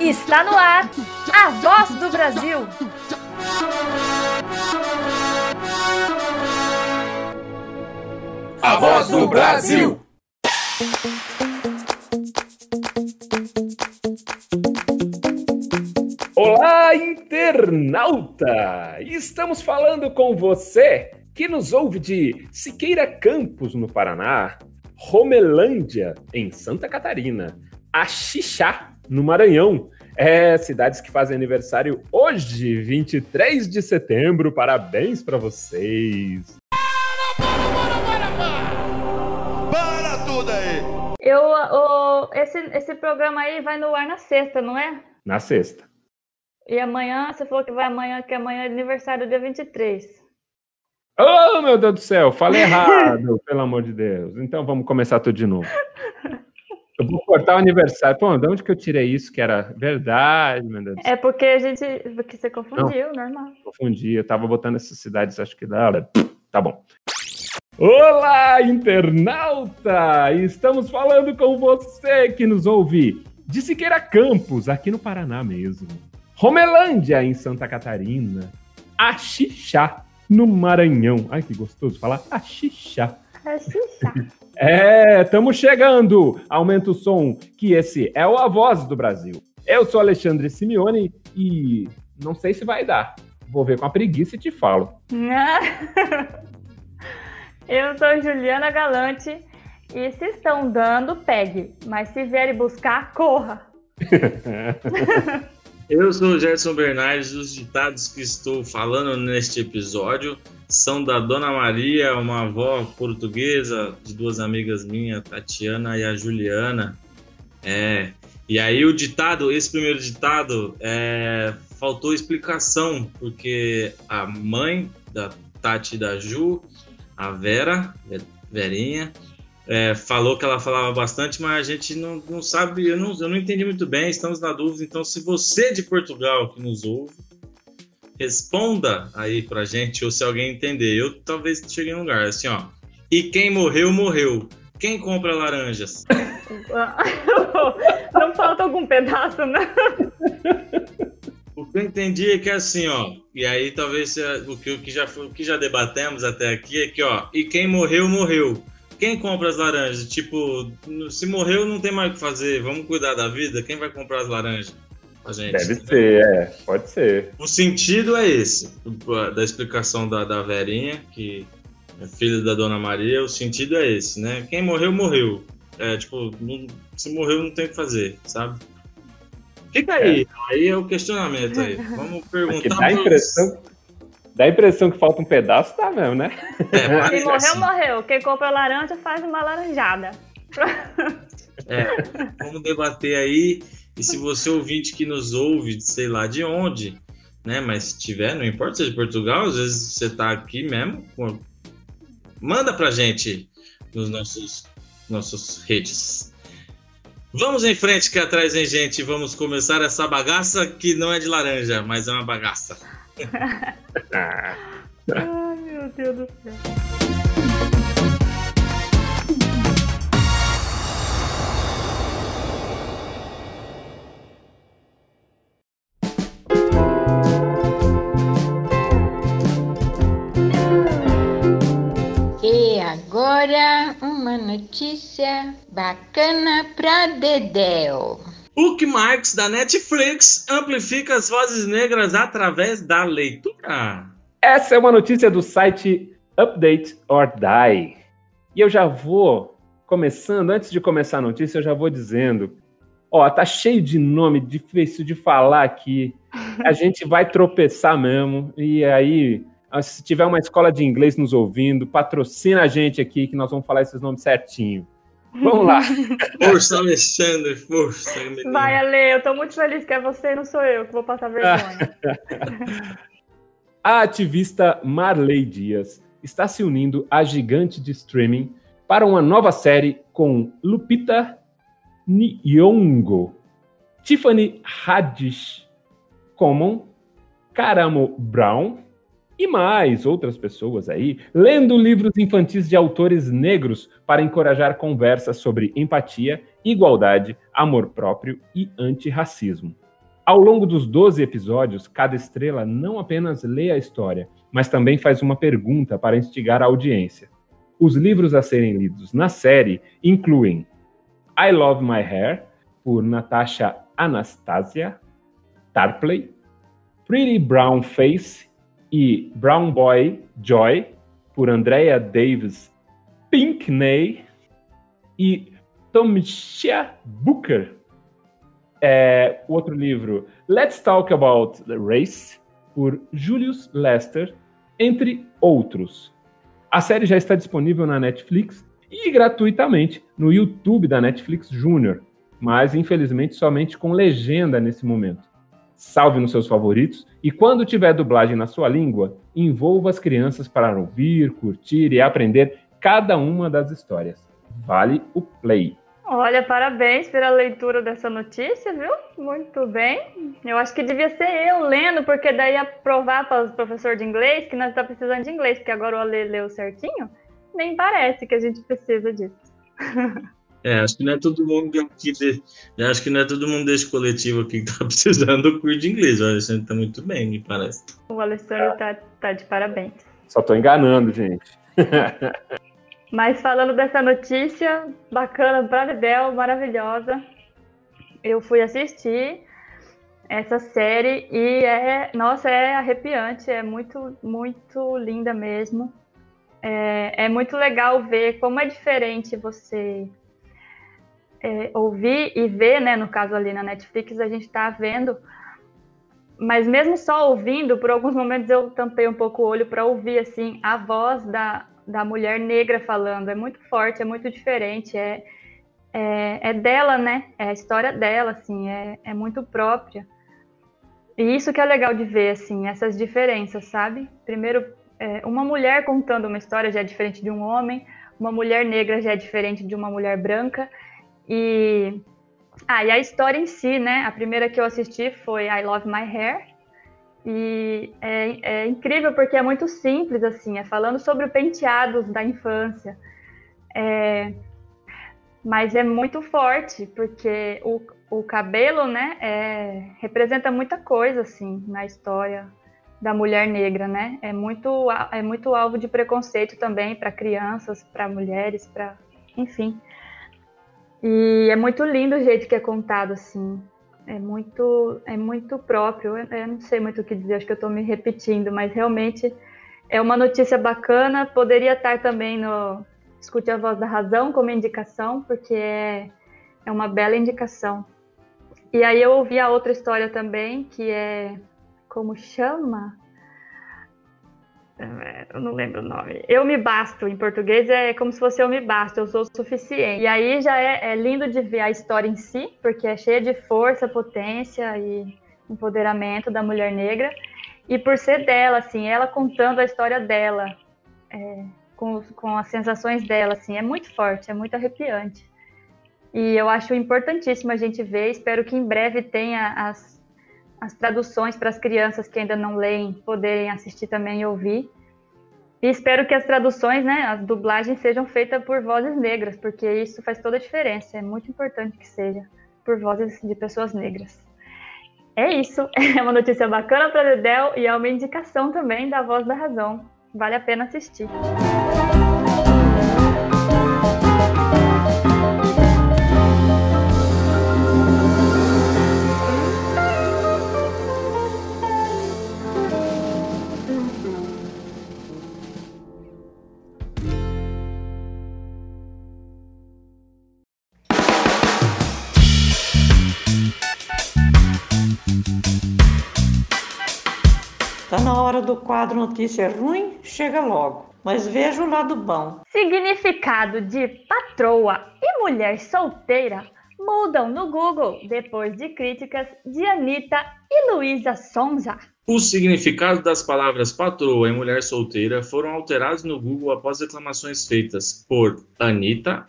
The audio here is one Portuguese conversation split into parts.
Está no ar a voz do Brasil. A voz do Brasil. Olá, internauta! Estamos falando com você que nos ouve de Siqueira Campos, no Paraná, Romelândia, em Santa Catarina, Axixá, no Maranhão, é, cidades que fazem aniversário hoje, 23 de setembro. Parabéns para vocês. Para, para, para, para, para! Para tudo aí! Eu, o, esse, esse programa aí vai no ar na sexta, não é? Na sexta. E amanhã, você falou que vai amanhã, que amanhã é aniversário dia 23. Oh, meu Deus do céu, falei errado, pelo amor de Deus. Então vamos começar tudo de novo. Eu vou cortar o aniversário. Pô, de onde que eu tirei isso que era verdade, meu Deus? É porque a gente. Porque você confundiu, Não, normal. Confundi, eu tava botando essas cidades, acho que dá. Tá bom. Olá, internauta! Estamos falando com você que nos ouve de Siqueira Campos, aqui no Paraná mesmo. Romelândia, em Santa Catarina. Axixá, no Maranhão. Ai, que gostoso falar Axixá. Axixá. É, estamos chegando. Aumenta o som, que esse é o A Voz do Brasil. Eu sou Alexandre Simeone e não sei se vai dar. Vou ver com a preguiça e te falo. Eu sou Juliana Galante e se estão dando, pegue. Mas se vierem buscar, corra. Eu sou o Gerson Bernardes. Os ditados que estou falando neste episódio são da Dona Maria, uma avó portuguesa de duas amigas minhas, Tatiana e a Juliana. É, e aí o ditado, esse primeiro ditado, é, faltou explicação, porque a mãe da Tati e da Ju, a Vera, Verinha, é, falou que ela falava bastante, mas a gente não, não sabe, eu não, eu não entendi muito bem, estamos na dúvida. Então, se você de Portugal que nos ouve, responda aí pra gente, ou se alguém entender. Eu talvez cheguei num lugar assim, ó. E quem morreu, morreu. Quem compra laranjas? Não falta algum pedaço, né? O que eu entendi é que é assim, ó. E aí talvez o que, o que, já, o que já debatemos até aqui é que, ó. E quem morreu, morreu. Quem compra as laranjas? Tipo, se morreu, não tem mais o que fazer. Vamos cuidar da vida. Quem vai comprar as laranjas? a gente. Deve ser, é, pode ser. O sentido é esse, da explicação da, da Verinha, que é filha da Dona Maria, o sentido é esse, né? Quem morreu, morreu. É, tipo, não, se morreu, não tem o que fazer, sabe? Fica aí, é. aí é o questionamento aí. Vamos perguntar. Dá a, impressão, dá a impressão que falta um pedaço, tá mesmo, né? É, se morreu, assim. morreu. Quem compra laranja faz uma laranjada. É, vamos debater aí. E se você ouvinte que nos ouve, sei lá de onde, né? Mas se tiver, não importa se é de Portugal, às vezes você tá aqui mesmo, manda pra gente nos nossos nossos redes. Vamos em frente que atrás vem gente, vamos começar essa bagaça que não é de laranja, mas é uma bagaça. Ai, meu Deus do céu. agora uma notícia bacana pra Dedéu. Book Marks da Netflix amplifica as vozes negras através da leitura. Essa é uma notícia do site Update or Die. E eu já vou começando, antes de começar a notícia, eu já vou dizendo. Ó, tá cheio de nome difícil de falar aqui. A gente vai tropeçar mesmo. E aí, se tiver uma escola de inglês nos ouvindo, patrocina a gente aqui que nós vamos falar esses nomes certinho. Vamos lá. Força, Alexandre, força. Menino. Vai, Ale, eu tô muito feliz que é você, não sou eu que vou passar vergonha. a ativista Marley Dias está se unindo à gigante de streaming para uma nova série com Lupita Nyong'o, Tiffany Haddish, Common, Karamo Brown e mais outras pessoas aí lendo livros infantis de autores negros para encorajar conversas sobre empatia, igualdade, amor próprio e antirracismo. Ao longo dos 12 episódios, cada estrela não apenas lê a história, mas também faz uma pergunta para instigar a audiência. Os livros a serem lidos na série incluem I Love My Hair, por Natasha Anastasia Tarpley, Pretty Brown Face, e Brown Boy Joy, por Andrea Davis Pinkney, e Tomshia Booker. É, outro livro, Let's Talk About the Race, por Julius Lester, entre outros. A série já está disponível na Netflix e gratuitamente no YouTube da Netflix Junior, mas infelizmente somente com legenda nesse momento salve nos seus favoritos e quando tiver dublagem na sua língua, envolva as crianças para ouvir, curtir e aprender cada uma das histórias. Vale o play. Olha, parabéns pela leitura dessa notícia, viu? Muito bem. Eu acho que devia ser eu lendo, porque daí ia provar para os professores de inglês que nós estamos tá precisando de inglês, porque agora o Ale leu certinho. Nem parece que a gente precisa disso. É, acho que não é todo mundo aqui de, acho que não é todo mundo desse coletivo aqui que tá precisando do curso de inglês. O Alessandro tá muito bem, me parece. O Alessandro tá, tá de parabéns. Só tô enganando, gente. Mas falando dessa notícia bacana para Dedel, maravilhosa, eu fui assistir essa série e é, nossa, é arrepiante, é muito, muito linda mesmo. É, é muito legal ver como é diferente você é, ouvir e ver, né? No caso ali na Netflix, a gente está vendo. Mas mesmo só ouvindo, por alguns momentos eu tampei um pouco o olho para ouvir assim a voz da, da mulher negra falando. É muito forte, é muito diferente, é, é, é dela, né? É a história dela, assim, é, é muito própria. E isso que é legal de ver, assim, essas diferenças, sabe? Primeiro, é, uma mulher contando uma história já é diferente de um homem, uma mulher negra já é diferente de uma mulher branca. E, ah, e a história em si, né? A primeira que eu assisti foi I Love My Hair. E é, é incrível porque é muito simples, assim, é falando sobre penteados da infância. É, mas é muito forte, porque o, o cabelo, né, é, representa muita coisa, assim, na história da mulher negra, né? É muito, é muito alvo de preconceito também para crianças, para mulheres, para, enfim. E é muito lindo o jeito que é contado, assim. É muito, é muito próprio. Eu, eu não sei muito o que dizer, acho que eu estou me repetindo, mas realmente é uma notícia bacana. Poderia estar também no Escute a Voz da Razão como indicação, porque é, é uma bela indicação. E aí eu ouvi a outra história também, que é. Como chama? É, eu não lembro o nome. Eu me basto, em português é como se fosse eu me basto, eu sou o suficiente. E aí já é, é, lindo de ver a história em si, porque é cheia de força, potência e empoderamento da mulher negra. E por ser dela, assim, ela contando a história dela, é, com, com as sensações dela, assim, é muito forte, é muito arrepiante. E eu acho importantíssimo a gente ver, espero que em breve tenha as as traduções para as crianças que ainda não leem poderem assistir também e ouvir. E espero que as traduções, né, as dublagens sejam feitas por vozes negras, porque isso faz toda a diferença. É muito importante que seja por vozes de pessoas negras. É isso. É uma notícia bacana para Dedel e é uma indicação também da Voz da Razão. Vale a pena assistir. Hora do quadro Notícia Ruim chega logo, mas veja o lado bom. Significado de patroa e mulher solteira mudam no Google depois de críticas de Anitta e Luísa Sonza. O significado das palavras patroa e mulher solteira foram alterados no Google após reclamações feitas por Anitta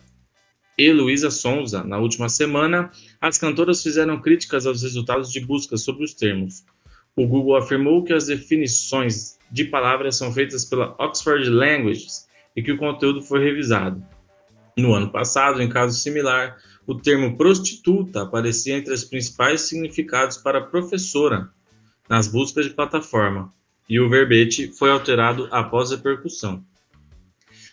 e Luísa Sonza. Na última semana, as cantoras fizeram críticas aos resultados de busca sobre os termos. O Google afirmou que as definições de palavras são feitas pela Oxford Languages e que o conteúdo foi revisado. No ano passado, em caso similar, o termo prostituta aparecia entre os principais significados para professora nas buscas de plataforma, e o verbete foi alterado após a repercussão.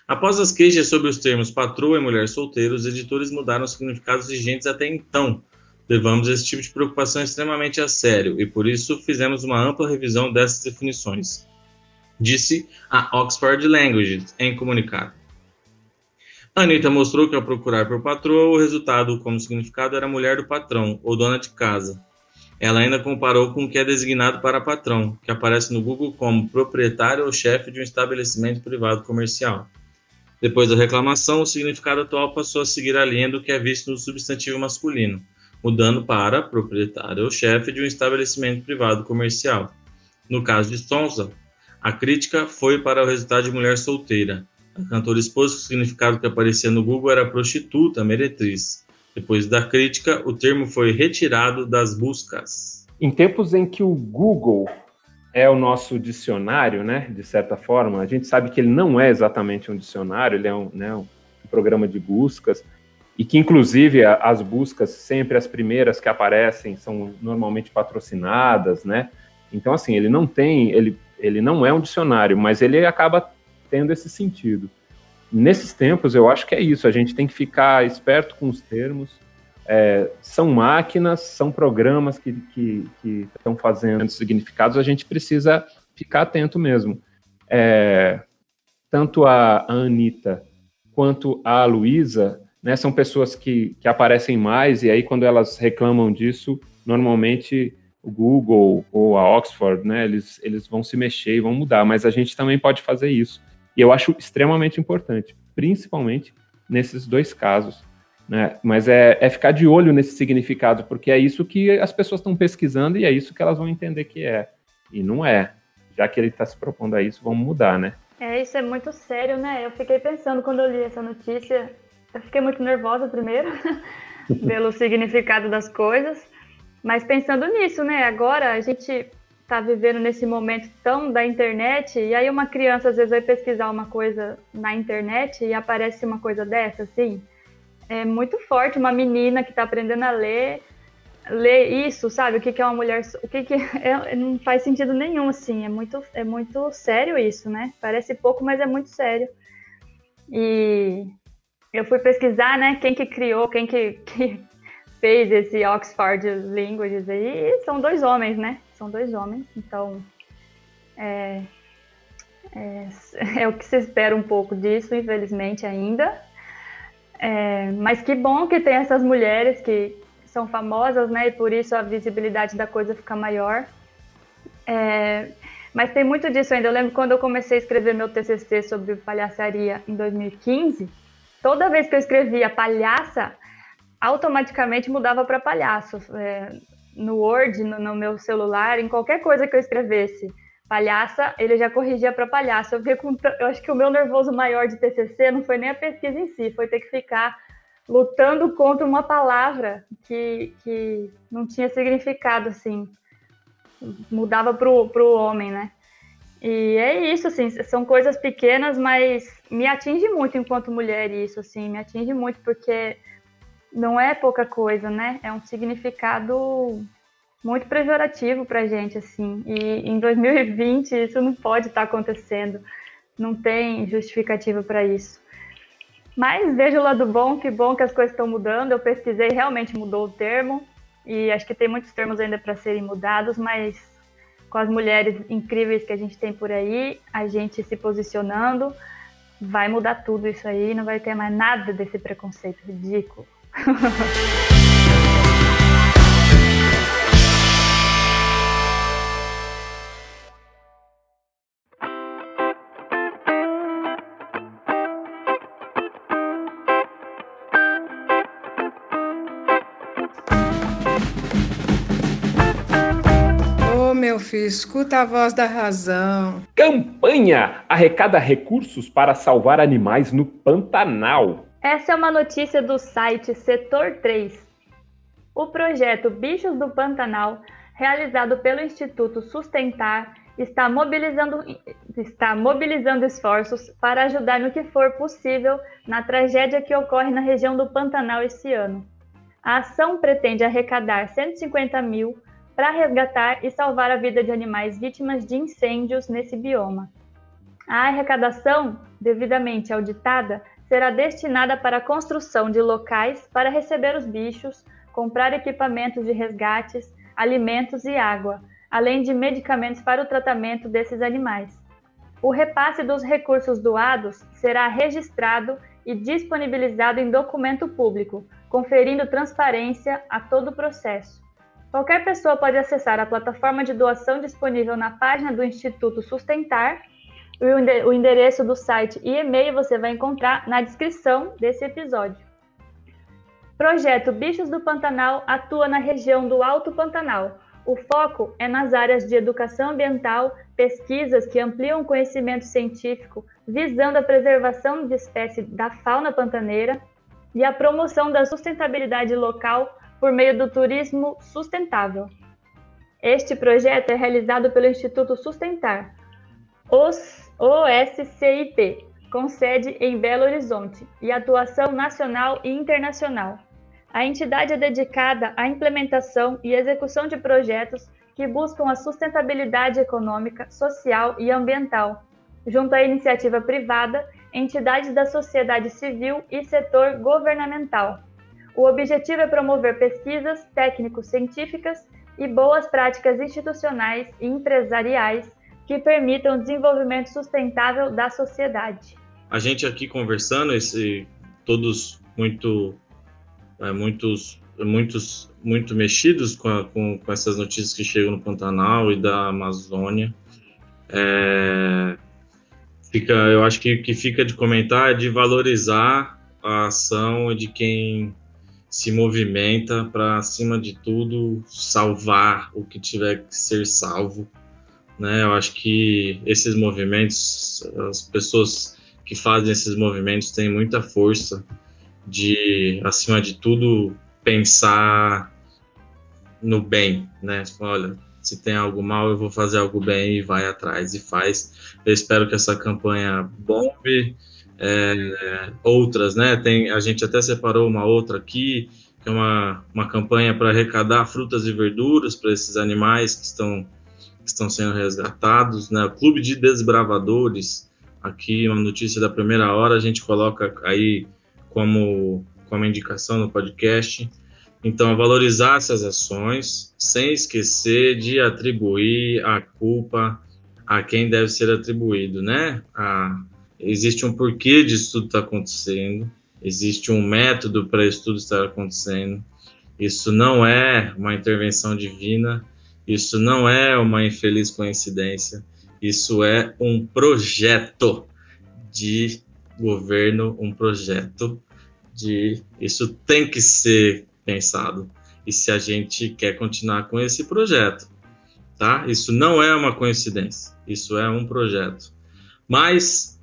Após as queixas sobre os termos patroa e mulher solteira, os editores mudaram os significados vigentes até então. Levamos esse tipo de preocupação extremamente a sério e por isso fizemos uma ampla revisão dessas definições, disse a Oxford Languages em comunicado. Anitta mostrou que ao procurar por patroa, o resultado como significado era mulher do patrão ou dona de casa. Ela ainda comparou com o que é designado para patrão, que aparece no Google como proprietário ou chefe de um estabelecimento privado comercial. Depois da reclamação, o significado atual passou a seguir a linha do que é visto no substantivo masculino, mudando para proprietário ou chefe de um estabelecimento privado comercial. No caso de Sonsa, a crítica foi para o resultado de mulher solteira, a cantora expôs que o significado que aparecia no Google era prostituta, meretriz. Depois da crítica, o termo foi retirado das buscas. Em tempos em que o Google é o nosso dicionário, né, de certa forma, a gente sabe que ele não é exatamente um dicionário, ele é um, né, um programa de buscas, e que, inclusive, as buscas, sempre as primeiras que aparecem, são normalmente patrocinadas, né? Então, assim, ele não tem, ele, ele não é um dicionário, mas ele acaba tendo esse sentido. Nesses tempos, eu acho que é isso, a gente tem que ficar esperto com os termos. É, são máquinas, são programas que, que, que, estão fazendo significados, a gente precisa ficar atento mesmo. É, tanto a Anitta quanto a Luísa, né, são pessoas que, que aparecem mais, e aí quando elas reclamam disso, normalmente o Google ou a Oxford, né, eles, eles vão se mexer e vão mudar, mas a gente também pode fazer isso. E eu acho extremamente importante, principalmente nesses dois casos. Né? Mas é, é ficar de olho nesse significado, porque é isso que as pessoas estão pesquisando e é isso que elas vão entender que é. E não é. Já que ele está se propondo a isso, vamos mudar, né? É, isso é muito sério, né? Eu fiquei pensando quando eu li essa notícia, eu fiquei muito nervosa primeiro, pelo significado das coisas, mas pensando nisso, né? Agora a gente está vivendo nesse momento tão da internet, e aí uma criança às vezes vai pesquisar uma coisa na internet e aparece uma coisa dessa, assim. É muito forte uma menina que está aprendendo a ler, ler isso, sabe? O que, que é uma mulher. O que, que é, não faz sentido nenhum, assim. É muito, é muito sério isso, né? Parece pouco, mas é muito sério. E eu fui pesquisar, né? Quem que criou, quem que, que fez esse Oxford Languages aí, e são dois homens, né? são dois homens, então é, é, é, o que se espera um pouco disso, infelizmente ainda. É, mas que bom que tem essas mulheres que são famosas, né? E por isso a visibilidade da coisa fica maior. É, mas tem muito disso ainda. Eu lembro quando eu comecei a escrever meu TCC sobre palhaçaria em 2015, toda vez que eu escrevia palhaça, automaticamente mudava para palhaço. É, no Word, no, no, meu celular, em qualquer coisa que eu escrevesse palhaça, ele já corrigia para palhaça. Eu, com, eu acho que o meu nervoso maior de TCC não foi nem a pesquisa em si, foi ter que ficar lutando contra uma palavra que, que não tinha significado, assim, mudava para o homem, né? E é isso, assim, são coisas pequenas, mas me atinge muito enquanto mulher isso, assim, me atinge muito porque não é pouca coisa, né? É um significado muito pejorativo para gente, assim. E em 2020 isso não pode estar acontecendo. Não tem justificativa para isso. Mas vejo o lado bom, que bom que as coisas estão mudando. Eu pesquisei, realmente mudou o termo. E acho que tem muitos termos ainda para serem mudados, mas com as mulheres incríveis que a gente tem por aí, a gente se posicionando, vai mudar tudo isso aí, não vai ter mais nada desse preconceito ridículo. filho, escuta a voz da razão. Campanha arrecada recursos para salvar animais no Pantanal. Essa é uma notícia do site Setor 3. O projeto Bichos do Pantanal, realizado pelo Instituto Sustentar está mobilizando, está mobilizando esforços para ajudar no que for possível na tragédia que ocorre na região do Pantanal esse ano. A ação pretende arrecadar 150 mil para resgatar e salvar a vida de animais vítimas de incêndios nesse bioma. A arrecadação, devidamente auditada, será destinada para a construção de locais para receber os bichos, comprar equipamentos de resgates, alimentos e água, além de medicamentos para o tratamento desses animais. O repasse dos recursos doados será registrado e disponibilizado em documento público, conferindo transparência a todo o processo. Qualquer pessoa pode acessar a plataforma de doação disponível na página do Instituto Sustentar o endereço do site e e-mail você vai encontrar na descrição desse episódio. Projeto Bichos do Pantanal atua na região do Alto Pantanal. O foco é nas áreas de educação ambiental, pesquisas que ampliam o conhecimento científico, visando a preservação de espécies da fauna pantaneira e a promoção da sustentabilidade local por meio do turismo sustentável. Este projeto é realizado pelo Instituto Sustentar, os OSCIP, com sede em Belo Horizonte e atuação nacional e internacional. A entidade é dedicada à implementação e execução de projetos que buscam a sustentabilidade econômica, social e ambiental, junto à iniciativa privada, entidades da sociedade civil e setor governamental. O objetivo é promover pesquisas técnico-científicas e boas práticas institucionais e empresariais que permitam o desenvolvimento sustentável da sociedade. A gente aqui conversando, esse, todos muito, é, muitos, muitos, muito mexidos com, a, com, com, essas notícias que chegam no Pantanal e da Amazônia. É, fica, eu acho que que fica de comentar é de valorizar a ação de quem se movimenta para, acima de tudo, salvar o que tiver que ser salvo né? Eu acho que esses movimentos, as pessoas que fazem esses movimentos têm muita força de, acima de tudo, pensar no bem, né? Olha, se tem algo mal, eu vou fazer algo bem e vai atrás e faz. Eu espero que essa campanha bombe. É, outras, né? Tem, a gente até separou uma outra aqui, que é uma, uma campanha para arrecadar frutas e verduras para esses animais que estão que estão sendo resgatados, né? O Clube de Desbravadores, aqui uma notícia da primeira hora, a gente coloca aí como, como indicação no podcast. Então, valorizar essas ações, sem esquecer de atribuir a culpa a quem deve ser atribuído, né? A, existe um porquê disso tudo está acontecendo, existe um método para isso tudo estar acontecendo. Isso não é uma intervenção divina, isso não é uma infeliz coincidência, isso é um projeto de governo, um projeto de. Isso tem que ser pensado. E se a gente quer continuar com esse projeto, tá? Isso não é uma coincidência, isso é um projeto. Mas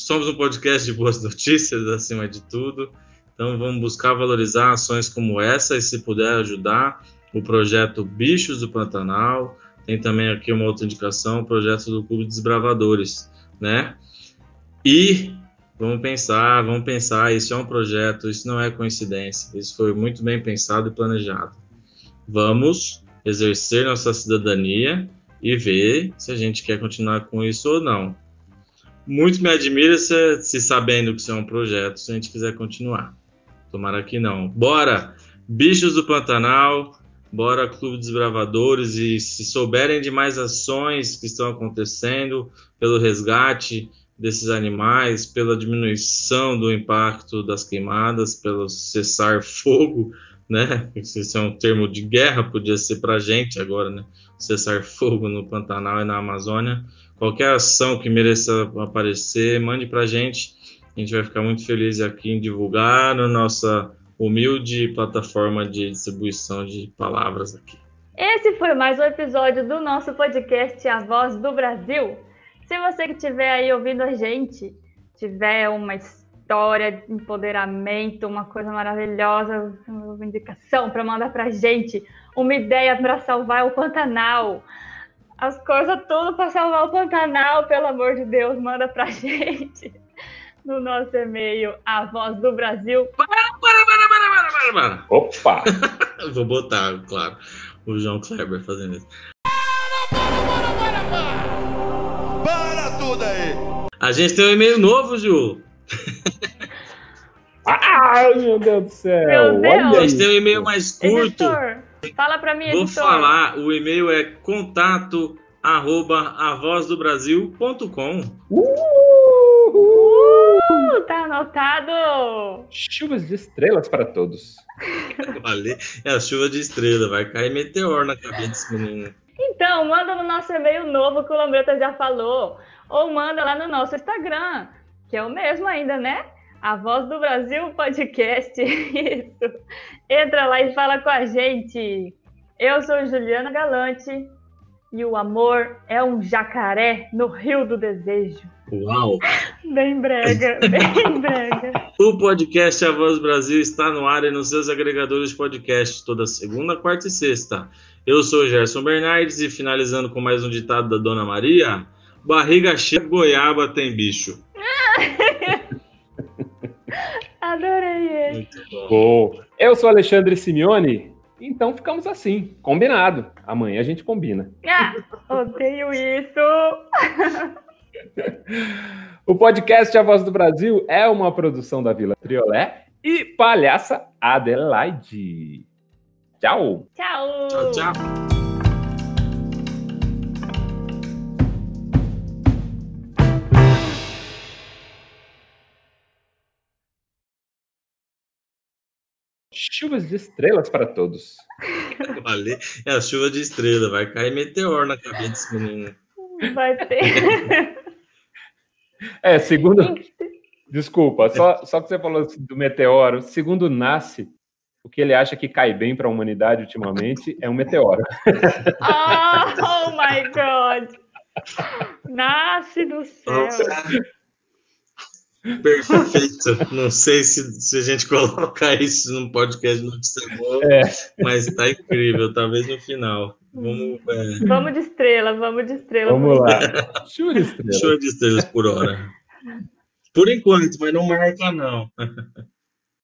somos um podcast de boas notícias acima de tudo. Então vamos buscar valorizar ações como essa e se puder ajudar, o projeto Bichos do Pantanal, tem também aqui uma outra indicação, o projeto do Clube Desbravadores, né? E vamos pensar, vamos pensar, isso é um projeto, isso não é coincidência, isso foi muito bem pensado e planejado. Vamos exercer nossa cidadania e ver se a gente quer continuar com isso ou não. Muito me admira se, se sabendo que isso é um projeto, se a gente quiser continuar. Tomara que não. Bora! Bichos do Pantanal, Bora Clube dos Bravadores e se souberem de mais ações que estão acontecendo pelo resgate desses animais, pela diminuição do impacto das queimadas, pelo cessar fogo, né? Isso é um termo de guerra, podia ser para gente agora, né? Cessar fogo no Pantanal e na Amazônia. Qualquer ação que mereça aparecer, mande para a gente. A gente vai ficar muito feliz aqui em divulgar na nossa humilde plataforma de distribuição de palavras aqui. Esse foi mais um episódio do nosso podcast A Voz do Brasil. Se você que estiver aí ouvindo a gente, tiver uma história de empoderamento, uma coisa maravilhosa, uma indicação para mandar para gente, uma ideia para salvar o Pantanal, as coisas tudo para salvar o Pantanal, pelo amor de Deus, manda pra gente no nosso e-mail, a voz do Brasil. Para, para, para, para, para, para. Opa! Vou botar, claro, o João Kleber fazendo isso. Para tudo aí! A gente tem um e-mail novo, Ju. Ai, meu Deus do céu! Meu Deus! A gente tem um e-mail mais curto. Editor, fala pra mim, Vou editor. falar, o e-mail é contato arroba avozdobrasil.com. Uh, tá anotado. Chuvas de estrelas para todos. Valeu. É a chuva de estrela, vai cair meteoro na cabeça desse menino. Então, manda no nosso e-mail novo que o Lambreta já falou. Ou manda lá no nosso Instagram, que é o mesmo ainda, né? A Voz do Brasil Podcast. Isso. Entra lá e fala com a gente. Eu sou Juliana Galante e o amor é um jacaré no Rio do Desejo. Uau! Bem brega, bem brega. O podcast A Voz do Brasil está no ar e nos seus agregadores de podcast toda segunda, quarta e sexta. Eu sou Gerson Bernardes e finalizando com mais um ditado da Dona Maria: barriga cheia, goiaba tem bicho. Adorei ele. Muito bom. Bom, eu sou Alexandre Simeone, então ficamos assim, combinado. Amanhã a gente combina. Ah, odeio isso. O podcast A Voz do Brasil é uma produção da Vila Triolé e Palhaça Adelaide. Tchau! Tchau. Tchau, tchau. Chuvas de estrelas para todos. Valeu. É a chuva de estrela, vai cair meteoro na cabeça desse menino. Vai ter. É, segundo. Desculpa, só, só que você falou do meteoro. Segundo Nasce, o que ele acha que cai bem para a humanidade ultimamente é um meteoro. Oh, my God. Nasce do céu. Perfeito. Não sei se, se a gente colocar isso num podcast de notícia boa, É. mas tá incrível. Talvez no final. Vamos. É, Vamos de estrela, vamos de estrela. Vamos lá. Chuva de estrelas. show de estrelas por hora. Por enquanto, mas não marca, não.